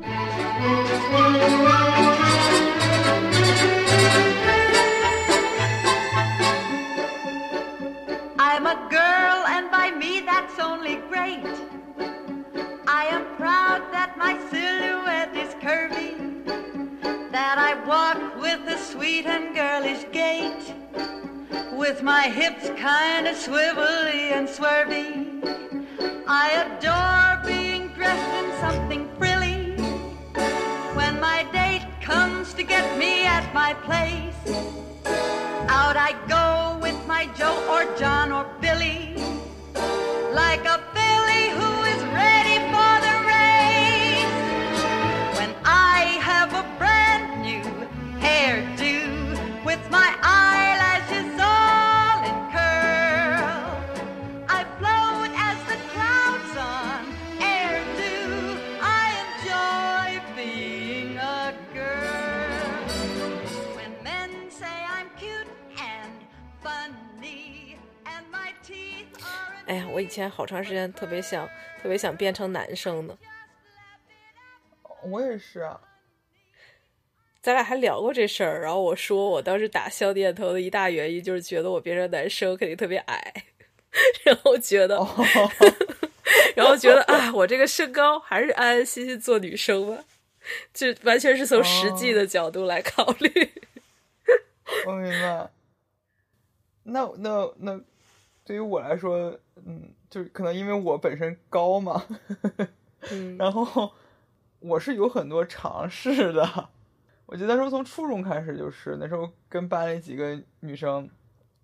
I'm a girl, and by me that's only great. I am proud that my silhouette is curvy, that I walk with a sweet and girlish gait, with my hips kind of swivelly and swervy. I adore comes to get me at my place, out I go with my Joe or John or Billy, like a filly who is ready for the race. When I have a brand new hairdo with my 哎呀，我以前好长时间特别想特别想变成男生呢。我也是啊，咱俩还聊过这事儿，然后我说我当时打笑点头的一大原因就是觉得我变成男生肯定特别矮，然后觉得，哦 然后觉得啊，我这个身高还是安安心心做女生吧，就完全是从实际的角度来考虑。我明白。那那那，对于我来说，嗯，就是可能因为我本身高嘛，嗯然后我是有很多尝试的。我记得那时候从初中开始，就是那时候跟班里几个女生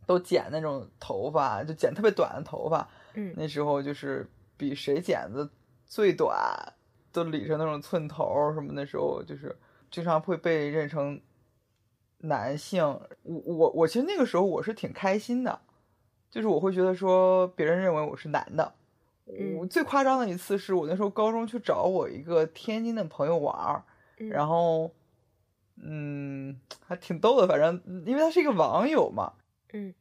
都剪那种头发，就剪特别短的头发。嗯那时候就是比谁剪的最短，都理成那种寸头什么。那时候就是经常会被认成男性。我我我其实那个时候我是挺开心的，就是我会觉得说别人认为我是男的。嗯。我最夸张的一次是我那时候高中去找我一个天津的朋友玩儿，嗯。然后嗯还挺逗的，反正因为他是一个网友嘛，嗯。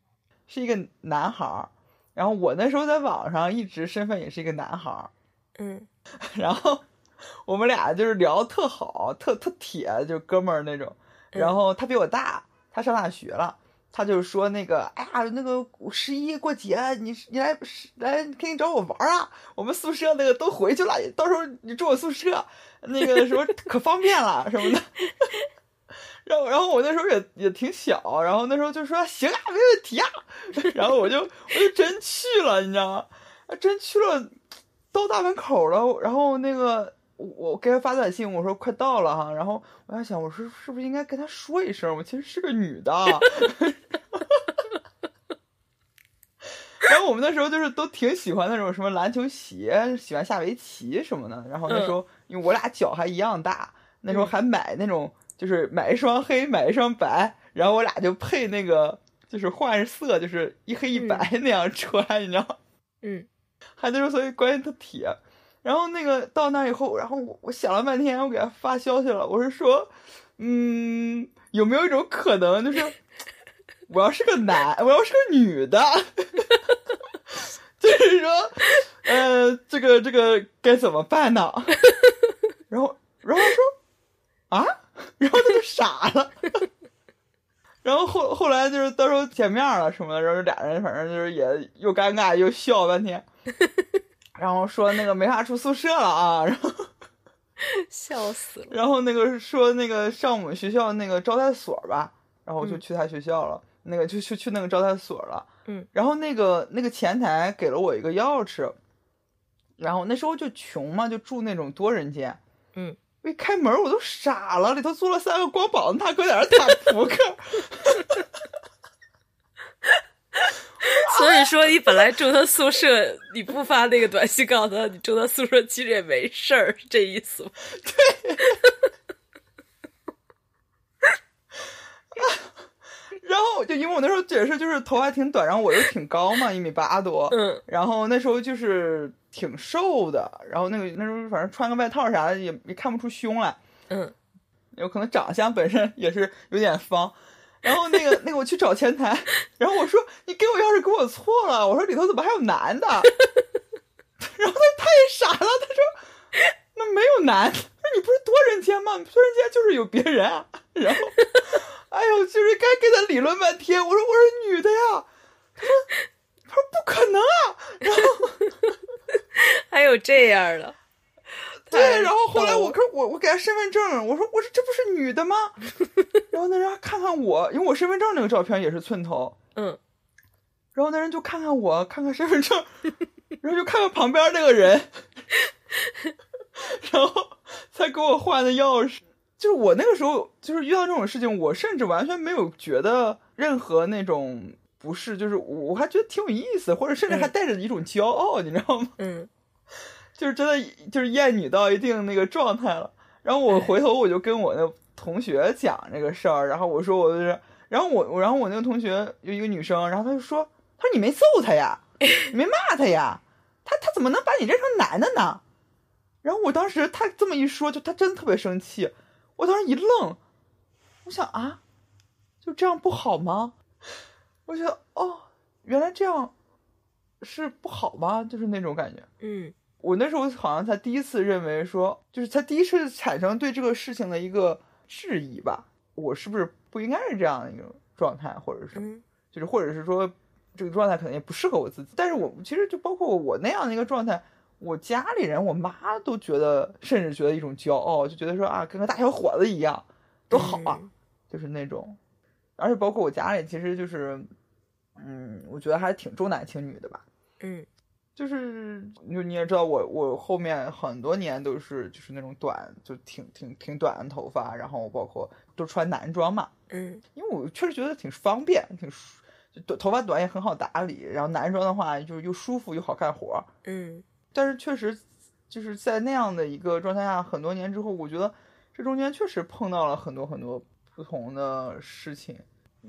是一个男孩儿，然后我那时候在网上一直身份也是一个男孩儿，嗯。然后我们俩就是聊特好，特特铁，就哥们儿那种。然后他比我大，他上大学了，他就是说那个，哎呀，那个十一过节，你你来来可以找我玩儿啊，我们宿舍那个都回去了，到时候你住我宿舍，那个什么 可方便了什么的。然后，然后我那时候也也挺小，然后那时候就说行啊，没问题啊，然后我就我就真去了，你知道吗？啊真去了，到大门口了，然后那个我我给他发短信，我说快到了哈，然后我在想，我说是不是应该跟他说一声，我其实是个女的。然后我们那时候就是都挺喜欢那种什么篮球鞋，喜欢下围棋什么的。然后那时候，因为我俩脚还一样大，那时候还买那种，就是买一双黑，买一双白，然后我俩就配那个，就是换色，就是一黑一白那样穿，你知道吗？嗯还那时候所以关系特铁。然后那个到那以后，然后我我想了半天，我给他发消息了，我是说，嗯，有没有一种可能，就是我要是个男，我要是个女的，就是说，呃，这个这个该怎么办呢？然后然后他说啊，然后他就傻了。然后后后来就是到时候见面了什么的，然后俩人反正就是也又尴尬又笑半天，然后说那个没法住宿舍了啊，然后 笑死了。然后那个说那个上我们学校那个招待所吧，然后我就嗯去他学校了，那个就去去那个招待所了，嗯，然后那个那个前台给了我一个钥匙，然后那时候就穷嘛，就住那种多人间，嗯，我一开门我都傻了，里头坐了三个光膀子大哥在那儿打扑克，所以说，你本来住他宿舍，你不发那个短信告诉他你住他宿舍，其实也没事儿，是这意思吗？然后就因为我那时候也是就是头发挺短，然后我又挺高嘛，一米八多，嗯然后那时候就是挺瘦的，然后那个那时候反正穿个外套啥的也也看不出胸来，嗯有可能长相本身也是有点方。然后那个那个我去找前台，然后我说你给我钥匙给我错了，我说里头怎么还有男的？然后他他也傻了，他说那没有男，说你不是多人间吗？突然间就是有别人啊，然后，哎呦，就是该跟他理论半天。我说我是女的呀，他说他说不可能啊，然后 还有这样的，对，然后后来我可我我给他身份证，我说我说这不是女的吗？然后那人还看看我，因为我身份证那个照片也是寸头，嗯，然后那人就看看我，看看身份证，然后就看看旁边那个人，然后才给我换的钥匙。就是我那个时候，就是遇到这种事情，我甚至完全没有觉得任何那种不适，就是我我还觉得挺有意思，或者甚至还带着一种骄傲，你知道吗？嗯就是真的就是厌女到一定那个状态了。然后我回头我就跟我那同学讲这个事儿，然后我说我就是，然后我然后我那个同学有一个女生，然后她就说，她说你没揍她呀，你没骂她呀，她她怎么能把你认成男的呢？然后我当时她这么一说，就她真的特别生气，我当时一愣，我想啊，就这样不好吗？我觉得哦，原来这样是不好吗？就是那种感觉。嗯我那时候好像才第一次认为说，就是才第一次产生对这个事情的一个质疑吧，我是不是不应该是这样的一个状态，或者是嗯就是或者是说这个状态可能也不适合我自己。但是我其实就包括我那样的一个状态，我家里人我妈都觉得，甚至觉得一种骄傲，就觉得说啊，跟个大小伙子一样，多好啊，嗯就是那种。而且包括我家里，其实就是，嗯，我觉得还是挺重男轻女的吧。嗯就是就你也知道我我后面很多年都是就是那种短就挺挺挺短的头发，然后包括都穿男装嘛，嗯因为我确实觉得挺方便，挺舒就短头发短也很好打理，然后男装的话就是又舒服又好干活。嗯但是确实就是在那样的一个状态下，很多年之后，我觉得这中间确实碰到了很多很多不同的事情，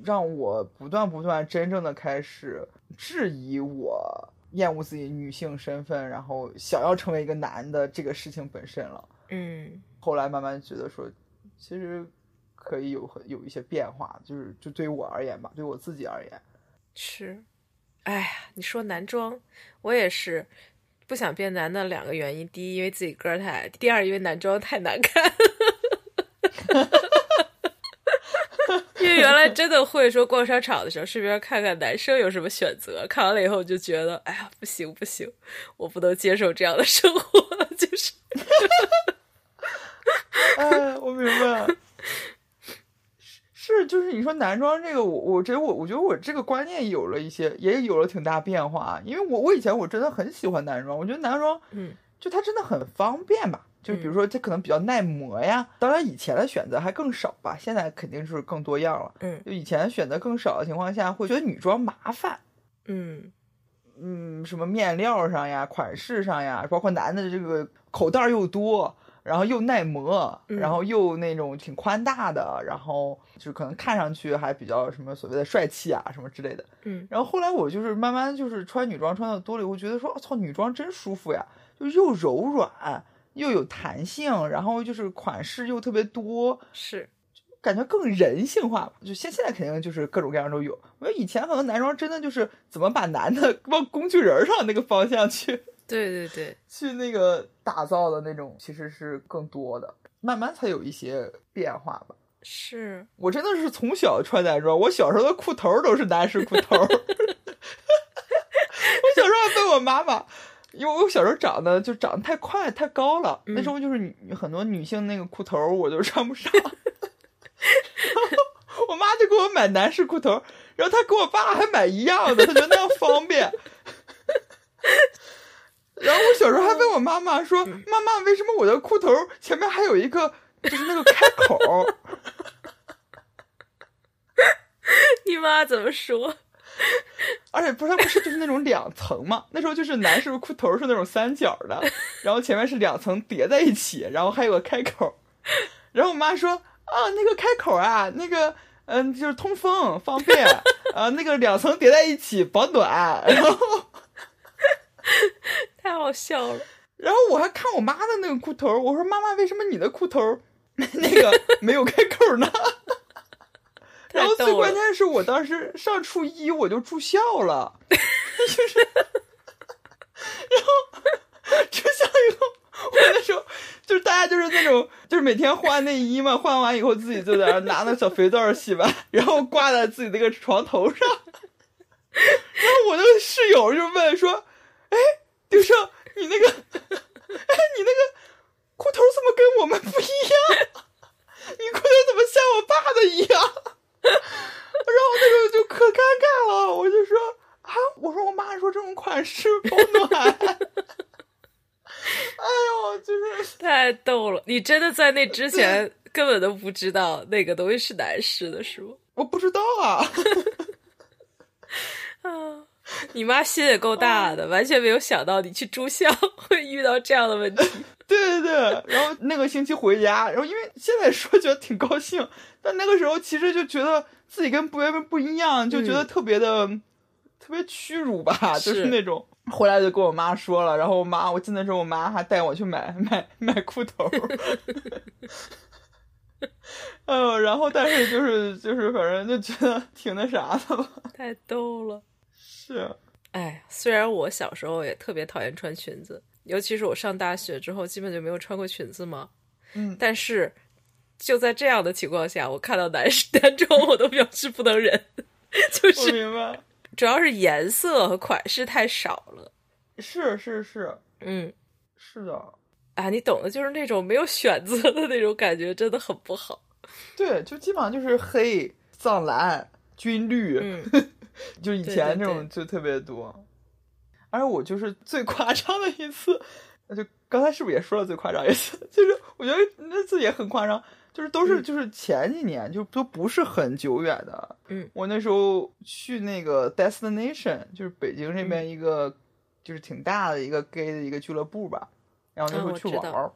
让我不断不断真正的开始质疑我厌恶自己女性身份，然后想要成为一个男的这个事情本身了。嗯后来慢慢觉得说，其实可以有有一些变化，就是就对于我而言吧，对我自己而言，是，哎呀，你说男装，我也是不想变男的两个原因：第一，因为自己个儿太矮；第二，因为男装太难看。因为原来真的会说逛商场的时候，顺便看看男生有什么选择。看完了以后，就觉得，哎呀，不行不行，我不能接受这样的生活，就是，哎，我明白。了是，就是你说男装这个，我我觉得我我觉得我这个观念有了一些，也有了挺大变化。因为我我以前我真的很喜欢男装，我觉得男装嗯就它真的很方便吧。就比如说，这可能比较耐磨呀。当然，以前的选择还更少吧，现在肯定是更多样了。嗯就以前选择更少的情况下，会觉得女装麻烦。嗯嗯，什么面料上呀、款式上呀，包括男的这个口袋儿又多，然后又耐磨，嗯然后又那种挺宽大的，然后就可能看上去还比较什么所谓的帅气啊什么之类的。嗯然后后来我就是慢慢就是穿女装穿的多了，我觉得说，我、操，女装真舒服呀，就又柔软又有弹性，然后就是款式又特别多，是，感觉更人性化吧。就现现在肯定就是各种各样都有。我觉得以前很多男装真的就是怎么把男的 往工具人上那个方向去对对对，去那个打造的那种，其实是更多的，慢慢才有一些变化吧。是，我真的是从小穿男装，我小时候的裤头都是男士裤头儿。我小时候还被我妈妈，因为我小时候长得就长得太快太高了，那时候就是女很多女性那个裤头我就穿不上，然后我妈就给我买男士裤头，然后她给我爸还买一样的，她觉得那样方便。然后我小时候还问我妈妈说：“妈妈，为什么我的裤头前面还有一个就是那个开口？” 你妈怎么说？而且不是它不是就是那种两层嘛？那时候就是男士裤头是那种三角的，然后前面是两层叠在一起，然后还有个开口。然后我妈说啊，那个开口啊，那个嗯就是通风方便啊，那个两层叠在一起保暖。然后 太好笑了。然后我还看我妈的那个裤头，我说妈妈，为什么你的裤头那个没有开口呢？然后最关键是我当时上初一我就住校了，就是，然后住校以后，我那时候就是大家就是那种，就是每天换内衣嘛，换完以后自己就在那拿那小肥皂洗完，然后挂在自己那个床头上。然后我那个室友就问说：“哎，丁胜，你那个，哎，你那个裤头怎么跟我们不一样？你裤头怎么像我爸的一样？”然后那时候就可尴尬了，我就说：“啊，我说我妈说这种款式保暖。”哎呦，就是太逗了！你真的在那之前根本都不知道那个东西是男士的，是吗？我不知道啊。啊，你妈心也够大的，完全没有想到你去住校 会遇到这样的问题。对对对，然后那个星期回家，然后因为现在说觉得挺高兴，但那个时候其实就觉得自己跟别人不一样，就觉得特别的、特别屈辱吧，就是那种。回来就跟我妈说了，然后我妈，我记得时候我妈还带我去买买买裤头。嗯，然后但是就是就是反正就觉得挺那啥的吧。太逗了。是。哎，虽然我小时候也特别讨厌穿裙子，尤其是我上大学之后，基本就没有穿过裙子嘛。嗯。但是就在这样的情况下，我看到男士单装，我都表示不能忍。就是。明白。主要是颜色和款式太少了，是是是，嗯，是的，啊，你懂的，就是那种没有选择的那种感觉，真的很不好。对，就基本上就是黑、藏蓝、军绿，嗯，就以前这种就特别多。而我就是最夸张的一次，就刚才是不是也说了最夸张一次？就是我觉得那次也很夸张。就是都是就是前几年就都不是很久远的，嗯，我那时候去那个 Destination，就是北京这边一个就是挺大的一个 gay 的一个俱乐部吧，然后那时候去玩儿，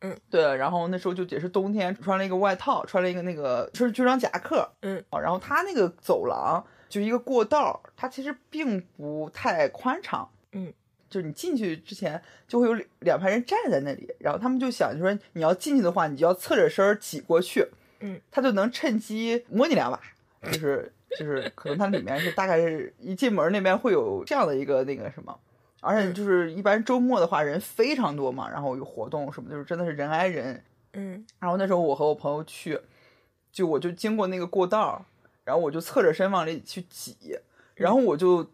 嗯，对，然后那时候就也是冬天，穿了一个外套，穿了一个那个就是军装夹克，嗯，然后他那个走廊就一个过道，它其实并不太宽敞，嗯。就是你进去之前就会有两排人站在那里，然后他们就想，就说你要进去的话，你就要侧着身挤过去，嗯，他就能趁机摸你两把，就是就是可能它里面是大概是一进门那边会有这样的一个那个什么，而且就是一般周末的话人非常多嘛，然后有活动什么，就是真的是人挨人，嗯，然后那时候我和我朋友去，就我就经过那个过道，然后我就侧着身往里去挤，然后我就。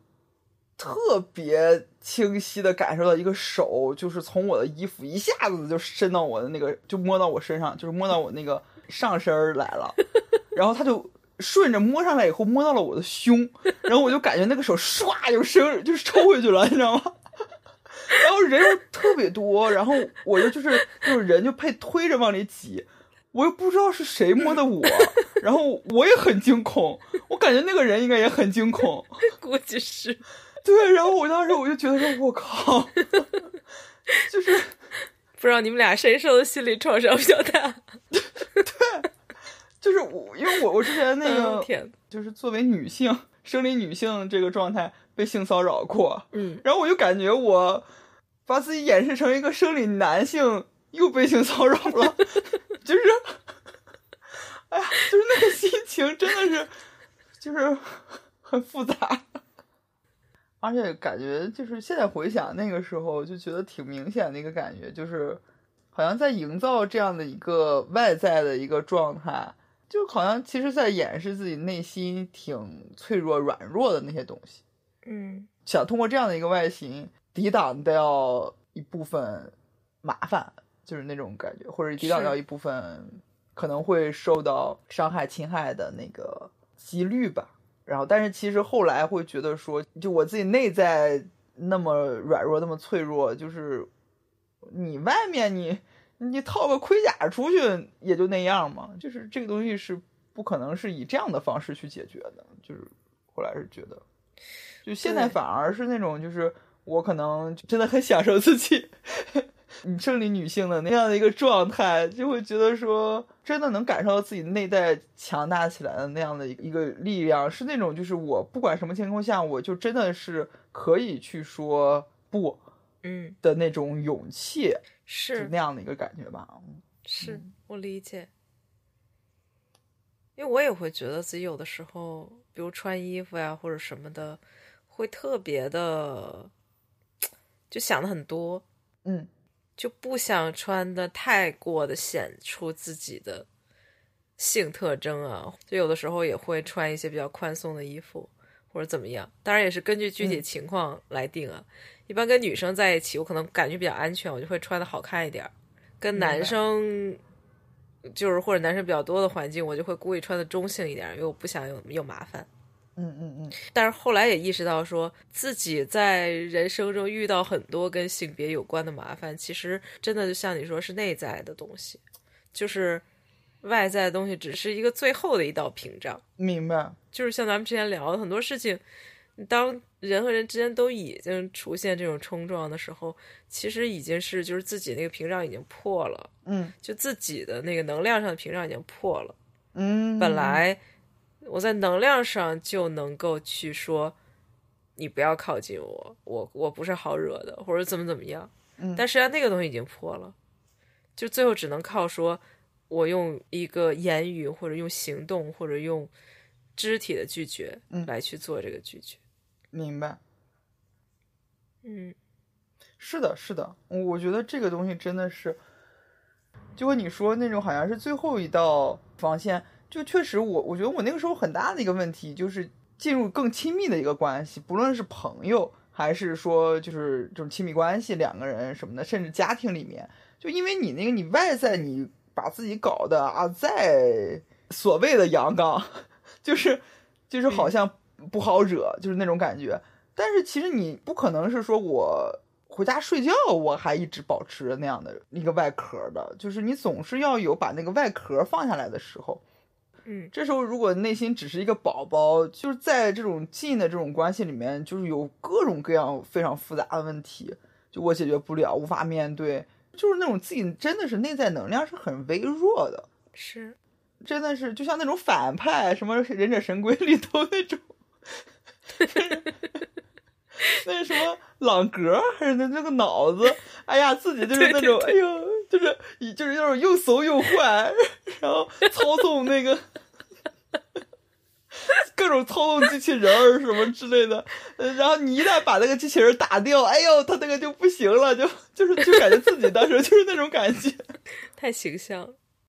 特别清晰的感受到一个手，就是从我的衣服一下子就伸到我的那个，就摸到我身上，就是摸到我那个上身来了。然后他就顺着摸上来以后，摸到了我的胸，然后我就感觉那个手唰就伸，就是抽回去了，你知道吗？然后人又特别多，然后我就就是就是人就配推着往里挤，我又不知道是谁摸的我，然后我也很惊恐，我感觉那个人应该也很惊恐，估计是。对，然后我当时我就觉得说，我靠，就是不知道你们俩谁受的心理创伤比较大。对，就是我，因为我我之前那个天，就是作为女性生理女性这个状态被性骚扰过，嗯，然后我就感觉我把自己演示成一个生理男性又被性骚扰了，就是，哎呀，就是那个心情真的是就是很复杂。而且感觉就是现在回想那个时候，就觉得挺明显的一个感觉，就是好像在营造这样的一个外在的一个状态，就好像其实在掩饰自己内心挺脆弱、软弱的那些东西。嗯，想通过这样的一个外形抵挡掉一部分麻烦，就是那种感觉，或者抵挡掉一部分可能会受到伤害、侵害的那个几率吧。然后，但是其实后来会觉得说，就我自己内在那么软弱，那么脆弱，就是你外面你你套个盔甲出去也就那样嘛，就是这个东西是不可能是以这样的方式去解决的。就是后来是觉得，就现在反而是那种，就是我可能真的很享受自己。你生理女性的那样的一个状态，就会觉得说，真的能感受到自己内在强大起来的那样的一个力量，是那种就是我不管什么情况下，我就真的是可以去说不，嗯的那种勇气，是那样的一个感觉吧。是我理解，因为我也会觉得自己有的时候，比如穿衣服呀或者什么的，会特别的 就想的很多，嗯。就不想穿的太过的显出自己的性特征啊，就有的时候也会穿一些比较宽松的衣服或者怎么样，当然也是根据具体情况来定啊。一般跟女生在一起，我可能感觉比较安全，我就会穿的好看一点儿；跟男生就是或者男生比较多的环境，我就会故意穿的中性一点，因为我不想有有麻烦。嗯嗯嗯，但是后来也意识到，说自己在人生中遇到很多跟性别有关的麻烦，其实真的就像你说，是内在的东西，就是外在的东西只是一个最后的一道屏障。明白。就是像咱们之前聊的很多事情，当人和人之间都已经出现这种冲撞的时候，其实已经是就是自己那个屏障已经破了，嗯就自己的那个能量上的屏障已经破了。嗯，本来我在能量上就能够去说，你不要靠近我，我我不是好惹的，或者怎么怎么样。嗯但实际上那个东西已经破了，就最后只能靠说，我用一个言语或者用行动或者用肢体的拒绝嗯来去做这个拒绝。明白。嗯是的，是的，我觉得这个东西真的是，就跟你说那种好像是最后一道防线，就确实我我觉得我那个时候很大的一个问题就是进入更亲密的一个关系，不论是朋友还是说就是这种亲密关系，两个人什么的，甚至家庭里面，就因为你那个你外在你把自己搞得啊再所谓的阳刚，就是就是好像不好惹，就是那种感觉。但是其实你不可能是说我回家睡觉，我还一直保持着那样的一个外壳的，就是你总是要有把那个外壳放下来的时候。嗯这时候如果内心只是一个宝宝，就是在这种近的这种关系里面，就是有各种各样非常复杂的问题，就我解决不了，无法面对，就是那种自己真的是内在能量是很微弱的。是，真的是就像那种反派，什么《忍者神龟》里头那种，那什么朗格还是那那个脑子？哎呀，自己就是那种，哎呦，就是就是那种又怂又坏，然后操纵那个 各种操纵机器人儿什么之类的。然后你一旦把那个机器人打掉，哎呦，他那个就不行了，就就是就感觉自己当时就是那种感觉。太形象了。